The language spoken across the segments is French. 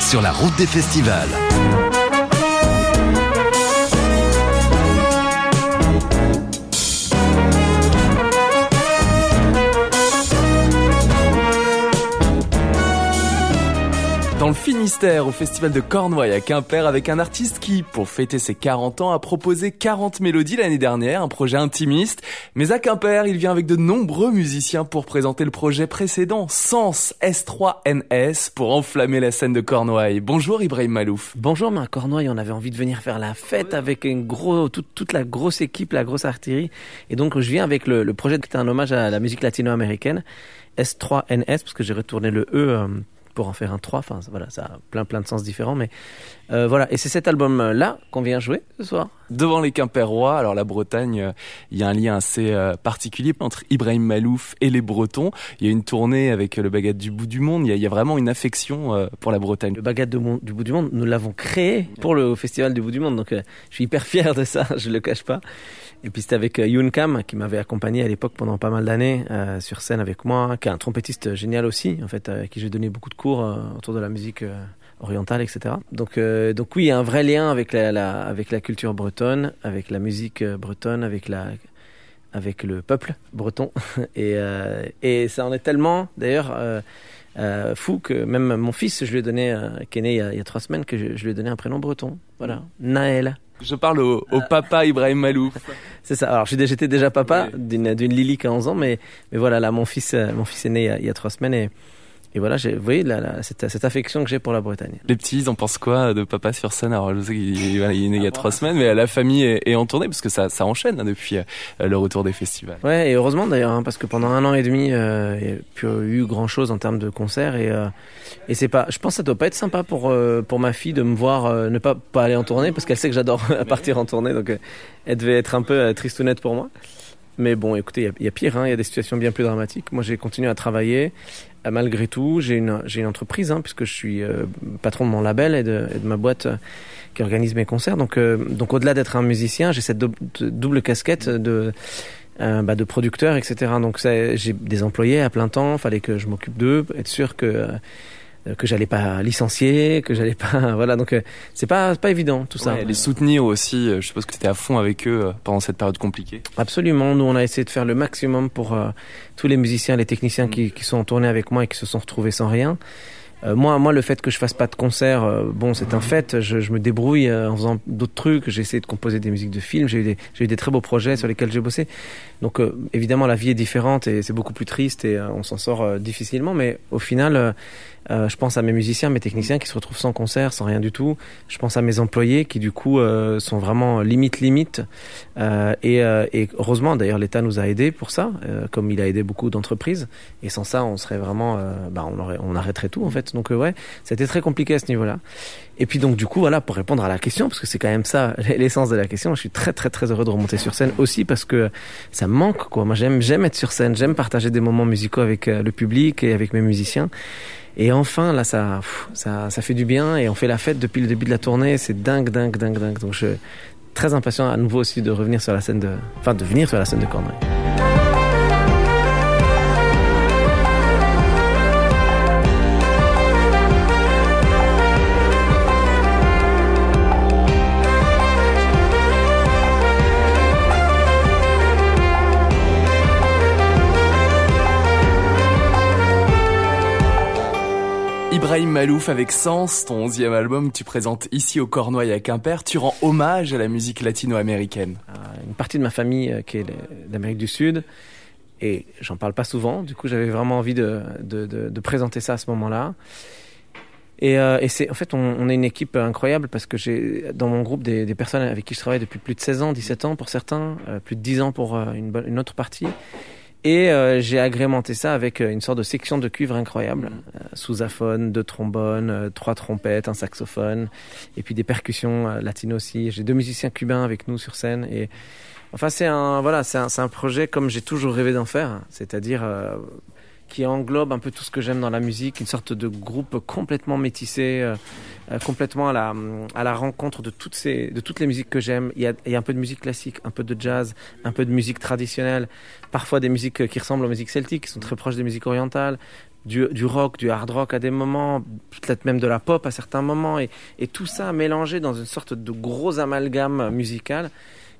Sur la route des festivals. Le Finistère au festival de Cornouailles à Quimper avec un artiste qui, pour fêter ses 40 ans, a proposé 40 mélodies l'année dernière, un projet intimiste. Mais à Quimper, il vient avec de nombreux musiciens pour présenter le projet précédent, Sens S3NS, pour enflammer la scène de Cornouailles. Bonjour Ibrahim Malouf. Bonjour, mais à Cornouailles, on avait envie de venir faire la fête avec une gros, toute, toute la grosse équipe, la grosse artillerie. Et donc, je viens avec le, le projet qui était un hommage à la musique latino-américaine, S3NS, parce que j'ai retourné le E euh, pour en faire un 3. Enfin, voilà, ça a plein plein de sens différents. Mais euh, voilà, et c'est cet album-là qu'on vient jouer ce soir. Devant les Quimperois, alors la Bretagne, euh, il y a un lien assez euh, particulier entre Ibrahim Malouf et les Bretons. Il y a une tournée avec le Baguette du bout du monde. Il y a, il y a vraiment une affection pour la Bretagne. Le Baguette du bout du monde, nous l'avons créé pour le Festival du bout du monde. Donc je suis hyper fier de ça, je le cache pas. Et puis c'était avec Yoon Kam qui m'avait accompagné à l'époque pendant pas mal d'années euh, sur scène avec moi, qui est un trompettiste génial aussi, en fait, à qui j'ai donné beaucoup de cours euh, autour de la musique euh, orientale, etc. Donc, donc oui, il y a un vrai lien avec la, avec la culture bretonne, avec la musique bretonne, avec la avec le peuple breton. et, et ça en est tellement, d'ailleurs. Euh, fou que même mon fils, je lui ai donné, euh, qui est né il y, a, trois semaines, que je, lui ai donné un prénom breton. Voilà, Naël. Je parle au, au papa Ibrahim Malouf. C'est ça. Alors j'étais déjà papa d'une d'une Lily qui a 11 ans, mais mais voilà là mon fils mon fils est né il y a, il y a trois semaines et et voilà, j'ai, vous voyez, la, la, cette, cette, affection que j'ai pour la Bretagne. Les petits, ils en pensent quoi de papa sur scène? Alors, je sais qu'il il est né il y a trois semaines, mais la famille est, est en tournée parce que ça, ça enchaîne hein, depuis euh, le retour des festivals. Ouais, et heureusement d'ailleurs, hein, parce que pendant un an et demi, euh, il n'y a plus eu grand chose en termes de concerts et euh, et c'est pas, je pense que ça doit pas être sympa pour euh, pour ma fille de me voir euh, ne pas pas aller en tournée parce qu'elle sait que j'adore partir en tournée, donc elle devait être un peu tristounette pour moi. Mais bon, écoutez, il y, a pire, hein, il y a des situations bien plus dramatiques. Moi, j'ai continué à travailler. Euh, malgré tout, j'ai une, entreprise, hein, puisque je suis euh, patron de mon label et de, ma boîte euh, qui organise mes concerts. Donc, donc au-delà d'être un musicien, j'ai cette do double casquette de, bah, producteur, etc. Donc, j'ai des employés à plein temps. Fallait que je m'occupe d'eux, être sûr que que j'allais pas licencier, que j'allais pas voilà donc euh, c'est pas pas évident tout ça. Ouais, les soutenir aussi, euh, je suppose que tu étais à fond avec eux pendant cette période compliquée. Absolument, nous on a essayé de faire le maximum pour euh, tous les musiciens, les techniciens qui, qui sont tournés avec moi et qui se sont retrouvés sans rien. Euh, moi, moi, le fait que je fasse pas de concert, euh, bon, c'est un fait. Je, je me débrouille euh, en faisant d'autres trucs. J'ai essayé de composer des musiques de films. J'ai eu des, j'ai eu des très beaux projets sur lesquels j'ai bossé. Donc, euh, évidemment, la vie est différente et c'est beaucoup plus triste et on s'en sort difficilement. Mais au final, je pense à mes musiciens, mes techniciens qui se retrouvent sans concert, sans rien du tout. Je pense à mes employés qui, du coup, sont vraiment limite limite. et, et heureusement, d'ailleurs, l'État nous a aidés pour ça, comme il a aidé beaucoup d'entreprises. Et sans ça, on serait vraiment, bah, on aurait, on arrêterait tout en fait. Donc euh, ouais, c'était très compliqué à ce niveau-là. Et puis donc du coup voilà pour répondre à la question parce que c'est quand même ça l'essence de la question. Je suis très très très heureux de remonter sur scène aussi parce que ça me manque quoi. Moi j'aime j'aime être sur scène, j'aime partager des moments musicaux avec euh, le public et avec mes musiciens. Et enfin là ça ça ça fait du bien et on fait la fête depuis le début de la tournée. C'est dingue dingue dingue dingue. Donc je très impatient à nouveau aussi de revenir sur la scène de enfin de venir sur la scène de Cornouailles. Malouf avec Sens, ton onzième album que tu présentes ici au Cornouailles à Quimper, tu rends hommage à la musique latino-américaine. Une partie de ma famille euh, qui est d'Amérique du Sud, et j'en parle pas souvent, du coup j'avais vraiment envie de, présenter ça à ce moment-là. Et, euh, en fait on, est une équipe incroyable parce que j'ai dans mon groupe des, personnes avec qui je travaille depuis plus de 16 ans, 17 ans pour certains, euh, plus de 10 ans pour euh, une autre partie. Et euh, j'ai agrémenté ça avec euh, une sorte de section de cuivre incroyable, euh, sousaphone, deux trombones, euh, trois trompettes, un saxophone, et puis des percussions euh, latines aussi. J'ai deux musiciens cubains avec nous sur scène. Et enfin, c'est un voilà, c'est un, un, projet comme j'ai toujours rêvé d'en faire, c'est-à-dire euh, qui englobe un peu tout ce que j'aime dans la musique, une sorte de groupe complètement métissé, euh, complètement à la, rencontre de toutes, les musiques que j'aime. Il, y a un peu de musique classique, un peu de jazz, un peu de musique traditionnelle, parfois des musiques qui ressemblent aux musiques celtiques, qui sont très proches des musiques orientales, du, rock, du hard rock à des moments, peut-être même de la pop à certains moments, et tout ça mélangé dans une sorte de gros amalgame musical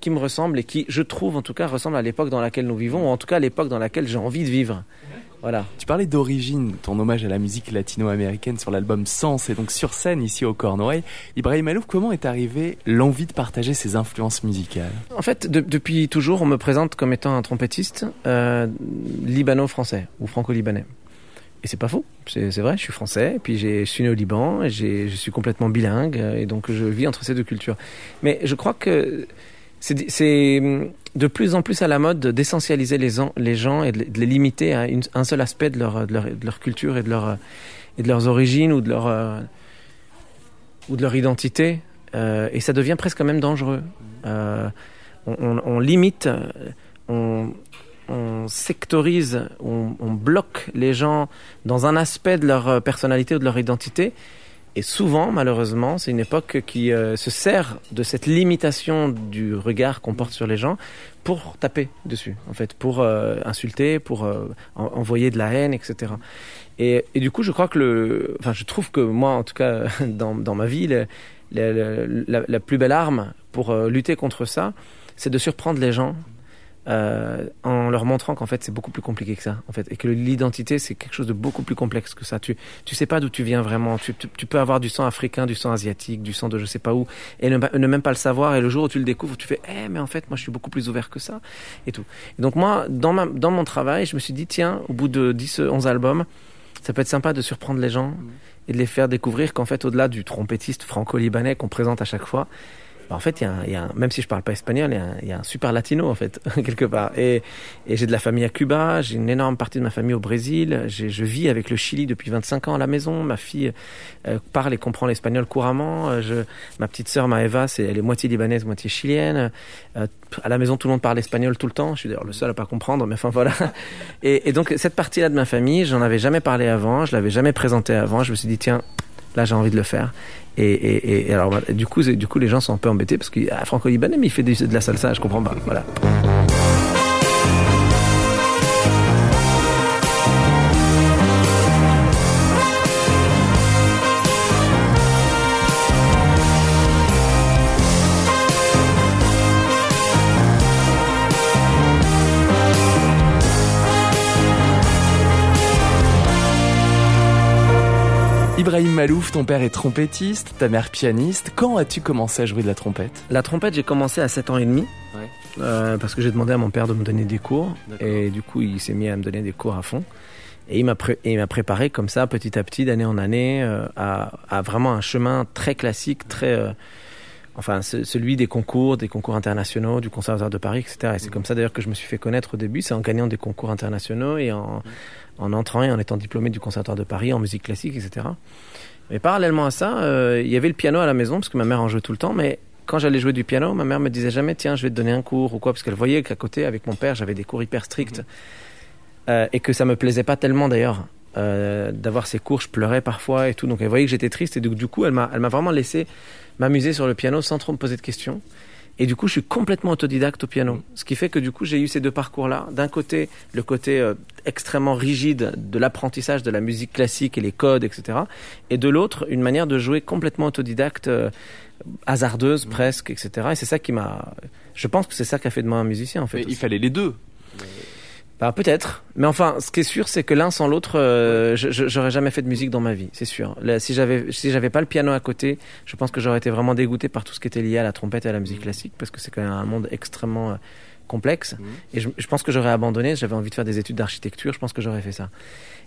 qui me ressemble et qui, je trouve en tout cas, ressemble à l'époque dans laquelle nous vivons, ou en tout cas à l'époque dans laquelle j'ai envie de vivre. Voilà. Tu parlais d'origine, ton hommage à la musique latino-américaine sur l'album Sens et donc sur scène ici au Cornouailles. Ibrahim Alouf, comment est arrivé l'envie de partager ses influences musicales? En fait, de, depuis toujours, on me présente comme étant un trompettiste euh, libano-français ou franco-libanais. Et c'est pas faux, c'est vrai, je suis français, et puis je suis né au Liban, et je suis complètement bilingue, et donc je vis entre ces deux cultures. Mais je crois que c'est de plus en plus à la mode d'essentialiser les, gens et de, les limiter à un seul aspect de leur, culture et de, leurs origines ou de leur, euh, identité. Euh, et ça devient presque même dangereux. Euh, on, limite, on, sectorise, on, bloque les gens dans un aspect de leur personnalité ou de leur identité et souvent, malheureusement, c'est une époque qui euh, se sert de cette limitation du regard qu'on porte sur les gens pour taper dessus, en fait, pour euh, insulter, pour euh, envoyer de la haine, etc. Et, du coup, je crois que le, enfin, je trouve que moi, en tout cas, dans, dans ma vie, la, plus belle arme pour lutter contre ça, c'est de surprendre les gens euh, en leur montrant qu'en fait c'est beaucoup plus compliqué que ça en fait et que l'identité c'est quelque chose de beaucoup plus complexe que ça. Tu tu sais pas d'où tu viens vraiment. Tu, tu, tu, peux avoir du sang africain du sang asiatique du sang de je sais pas où et ne, ne, même pas le savoir et le jour où tu le découvres tu fais eh mais en fait moi je suis beaucoup plus ouvert que ça et tout. Et donc moi dans ma dans mon travail je me suis dit tiens au bout de 10 11 albums ça peut être sympa de surprendre les gens et de les faire découvrir qu'en fait au-delà du trompettiste franco-libanais qu'on présente à chaque fois en fait, y, a même si je parle pas espagnol, il y, a un, super latino en fait quelque part. Et, j'ai de la famille à Cuba, j'ai une énorme partie de ma famille au Brésil. Je vis avec le Chili depuis 25 ans à la maison. Ma fille euh, parle et comprend l'espagnol couramment. Euh, ma petite sœur Maeva, c'est elle est moitié libanaise, moitié chilienne. Euh, à la maison, tout le monde parle espagnol tout le temps. Je suis d'ailleurs le seul à pas comprendre, mais enfin voilà. Et, donc cette partie-là de ma famille, j'en avais jamais parlé avant, je l'avais jamais présenté avant. Je me suis dit tiens, là j'ai envie de le faire. Et, et, et alors, du coup, du coup, les gens sont un peu embêtés parce qu'il y a franco-libanais, mais il fait de la salsa, je comprends pas. Voilà. Ibrahim Malouf, ton père est trompettiste, ta mère pianiste. Quand as-tu commencé à jouer de la trompette? La trompette, j'ai commencé à 7 ans et demi. Ouais. Euh, parce que j'ai demandé à mon père de me donner des cours. Et du coup, il s'est mis à me donner des cours à fond. Et il m'a pré préparé comme ça, petit à petit, d'année en année, euh, à, à, vraiment un chemin très classique, très... Euh, enfin, celui des concours, des concours internationaux, du Conservatoire de Paris, etc. Et c'est comme ça d'ailleurs que je me suis fait connaître au début, c'est en gagnant des concours internationaux et en, en entrant et en étant diplômé du Conservatoire de Paris en musique classique, etc. Mais parallèlement à ça, euh, il y avait le piano à la maison parce que ma mère en jouait tout le temps, mais quand j'allais jouer du piano, ma mère me disait jamais tiens je vais te donner un cours ou quoi parce qu'elle voyait qu'à côté avec mon père j'avais des cours hyper stricts. Euh, et que ça me plaisait pas tellement d'ailleurs euh, d'avoir ces cours, je pleurais parfois et tout donc elle voyait que j'étais triste et donc, du coup elle m'a elle m'a vraiment laissé m'amuser sur le piano sans trop me poser de questions. Et du coup, je suis complètement autodidacte au piano. Ce qui fait que du coup, j'ai eu ces deux parcours-là. D'un côté, le côté euh, extrêmement rigide de l'apprentissage de la musique classique et les codes, etc. Et de l'autre, une manière de jouer complètement autodidacte, euh, hasardeuse presque, etc. Et c'est ça qui m'a... Je pense que c'est ça qui a fait de moi un musicien, en fait. Mais il fallait les deux. Bah peut-être, mais enfin, ce qui est sûr, c'est que l'un sans l'autre, euh, j'aurais jamais fait de musique dans ma vie, c'est sûr. Là, si j'avais, si j'avais pas le piano à côté, je pense que j'aurais été vraiment dégoûté par tout ce qui était lié à la trompette et à la musique mmh. classique, parce que c'est quand même un monde extrêmement euh, complexe. Mmh. Et je, je, pense que j'aurais abandonné. J'avais envie de faire des études d'architecture, je pense que j'aurais fait ça.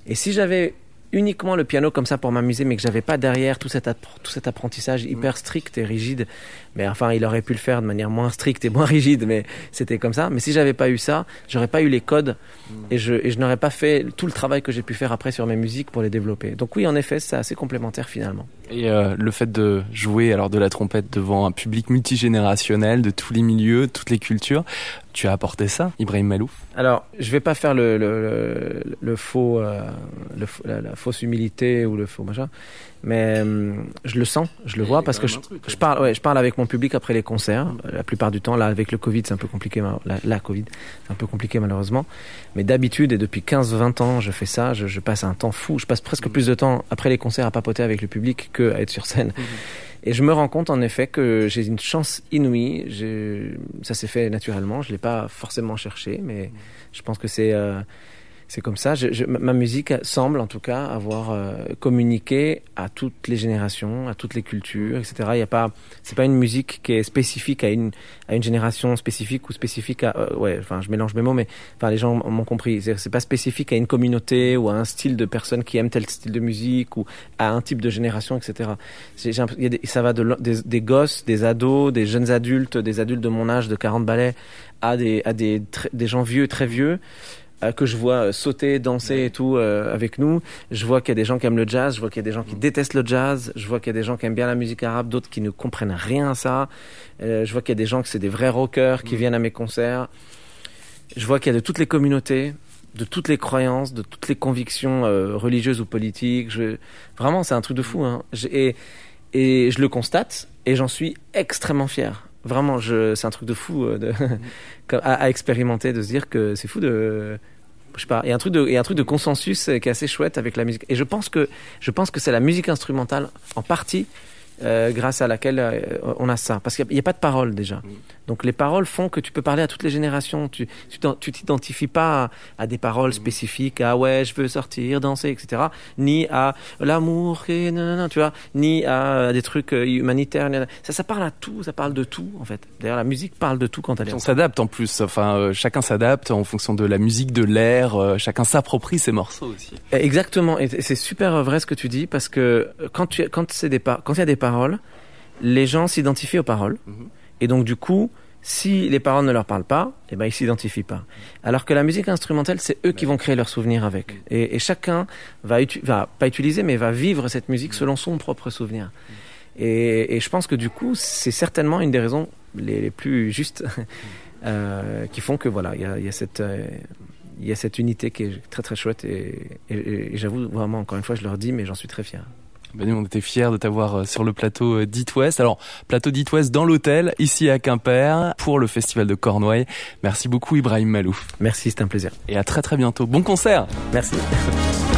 Et si j'avais uniquement le piano comme ça pour m'amuser, mais que j'avais pas derrière tout cet, tout cet apprentissage hyper strict et rigide. Mais enfin, il aurait pu le faire de manière moins stricte et moins rigide, mais c'était comme ça. Mais si j'avais pas eu ça, j'aurais pas eu les codes et je, et je n'aurais pas fait tout le travail que j'ai pu faire après sur mes musiques pour les développer. Donc oui, en effet, c'est assez complémentaire finalement. Et euh, le fait de jouer alors de la trompette devant un public multigénérationnel de tous les milieux, toutes les cultures, tu as apporté ça, Ibrahim Malouf Alors, je vais pas faire le, le, le, faux, euh, le, la, fausse humilité ou le faux machin, mais hum, je le sens, je le vois parce que je, je, parle, ouais, je parle avec mon public après les concerts. La plupart du temps, là, avec le Covid, c'est un peu compliqué. La, la Covid, c'est un peu compliqué malheureusement. Mais d'habitude et depuis 15-20 ans, je fais ça. Je, je, passe un temps fou. Je passe presque mmh. plus de temps après les concerts à papoter avec le public que à être sur scène. Mmh. Et je me rends compte en effet que j'ai une chance inouïe. Ça s'est fait naturellement. Je l'ai pas forcément cherché, mais je pense que c'est euh, c'est comme ça. Ma musique semble, en tout cas, avoir euh, communiqué à toutes les générations, à toutes les cultures, etc. Il y a pas, c'est pas une musique qui est spécifique à une à une génération spécifique ou spécifique à, euh, ouais, enfin, je mélange mes mots, mais enfin, les gens m'ont compris. C'est pas spécifique à une communauté ou à un style de personnes qui aiment tel style de musique ou à un type de génération, etc. Y a des, ça va de, des, des gosses, des ados, des jeunes adultes, des adultes de mon âge de 40 balais à des à des des gens vieux, très vieux. Euh, que je vois euh, sauter, danser et tout euh, avec nous. Je vois qu'il y a des gens qui aiment le jazz, je vois qu'il y a des gens qui mm. détestent le jazz, je vois qu'il y a des gens qui aiment bien la musique arabe, d'autres qui ne comprennent rien à ça. je vois qu'il y a des gens qui c'est des vrais rockers qui mm. viennent à mes concerts. Je vois qu'il y a de toutes les communautés, de toutes les croyances, de toutes les convictions religieuses ou politiques. Je... Vraiment, c'est un truc de fou. Hein. Et, et je le constate et j'en suis extrêmement fier. Vraiment, c'est un truc de fou de, à, à, expérimenter, de se dire que c'est fou de, je sais pas, il y a un truc de, il y a un truc de consensus qui est assez chouette avec la musique. Et je pense que, je pense que c'est la musique instrumentale en partie euh, grâce à laquelle euh, on a ça. Parce qu'il n'y a, pas de paroles déjà. Donc les paroles font que tu peux parler à toutes les générations. Tu tu t'identifies pas à, des paroles mm. spécifiques, à ouais, je veux sortir, danser, etc. Ni à l'amour, tu vois, ni à des trucs euh, humanitaires. Ça, ça parle à tout, ça parle de tout en fait. D'ailleurs, la musique parle de tout quand elle est. On s'adapte en plus. Enfin, chacun s'adapte en fonction de la musique, de l'air. chacun s'approprie ses morceaux aussi. Exactement. Et c'est super vrai ce que tu dis parce que quand tu quand c'est des quand il y a des paroles les gens s'identifient aux paroles. Mhm. Et donc, du coup, si les paroles ne leur parlent pas, eh ben, ils s'identifient pas. Alors que la musique instrumentale, c'est eux qui vont créer leurs souvenirs avec. Et, chacun va, va, pas utiliser, mais va vivre cette musique selon son propre souvenir. Et, je pense que du coup, c'est certainement une des raisons les, plus justes euh, qui font que voilà, il y a, cette euh, il y a cette unité qui est très très chouette et, et j'avoue vraiment encore une fois je leur dis mais j'en suis très fier. Ben on était fiers de t'avoir euh, sur le plateau euh, d'It West. Alors, plateau d'It West dans l'hôtel, ici à Quimper, pour le festival de Cornouailles. Merci beaucoup Ibrahim Malouf. Merci, c'était un plaisir. Et à très très bientôt. Bon concert Merci.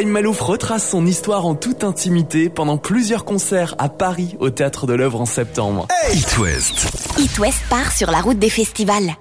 Ibrahim Malouf retrace son histoire en toute intimité pendant plusieurs concerts à Paris au Théâtre de l'œuvre en septembre. Hey It West. It West part sur la route des festivals.